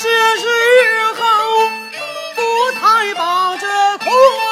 这时候不太把这空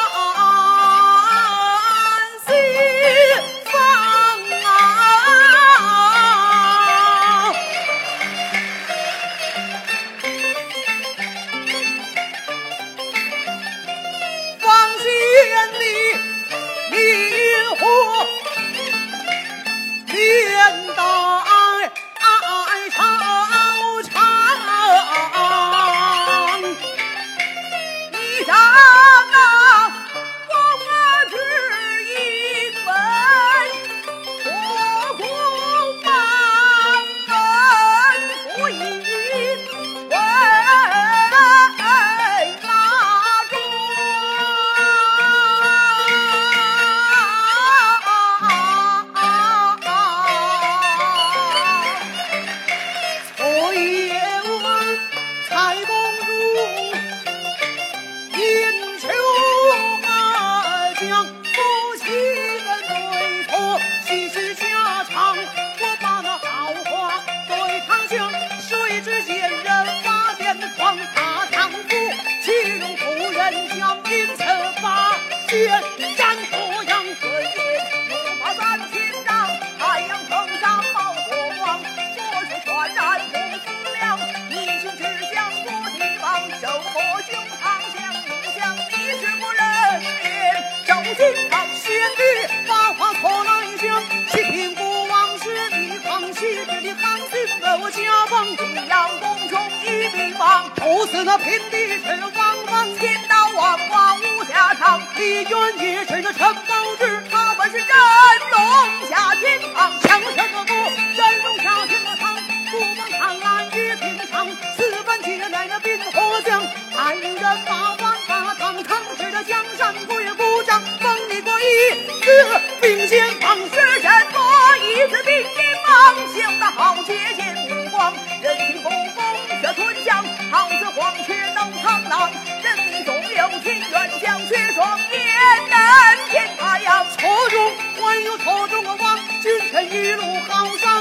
手握胸膛像木像，你是不人。面，赵金王先帝发话错来香，细听过往事，一旁昔日的汉信和我家邦，一阳公中一名王，不是那平地是王莽，天道万花无下场，李渊也是个陈宝志，他本是真龙下打王嘎堂堂，使着江山不也不长。风里过一字并肩忙，是人多一次并肩忙，笑得好接近目光。人群风风却吞江，好似黄雀能苍狼。人你中有天元将，雪双眼能见太阳。错中我有错中我王，君臣一路好上。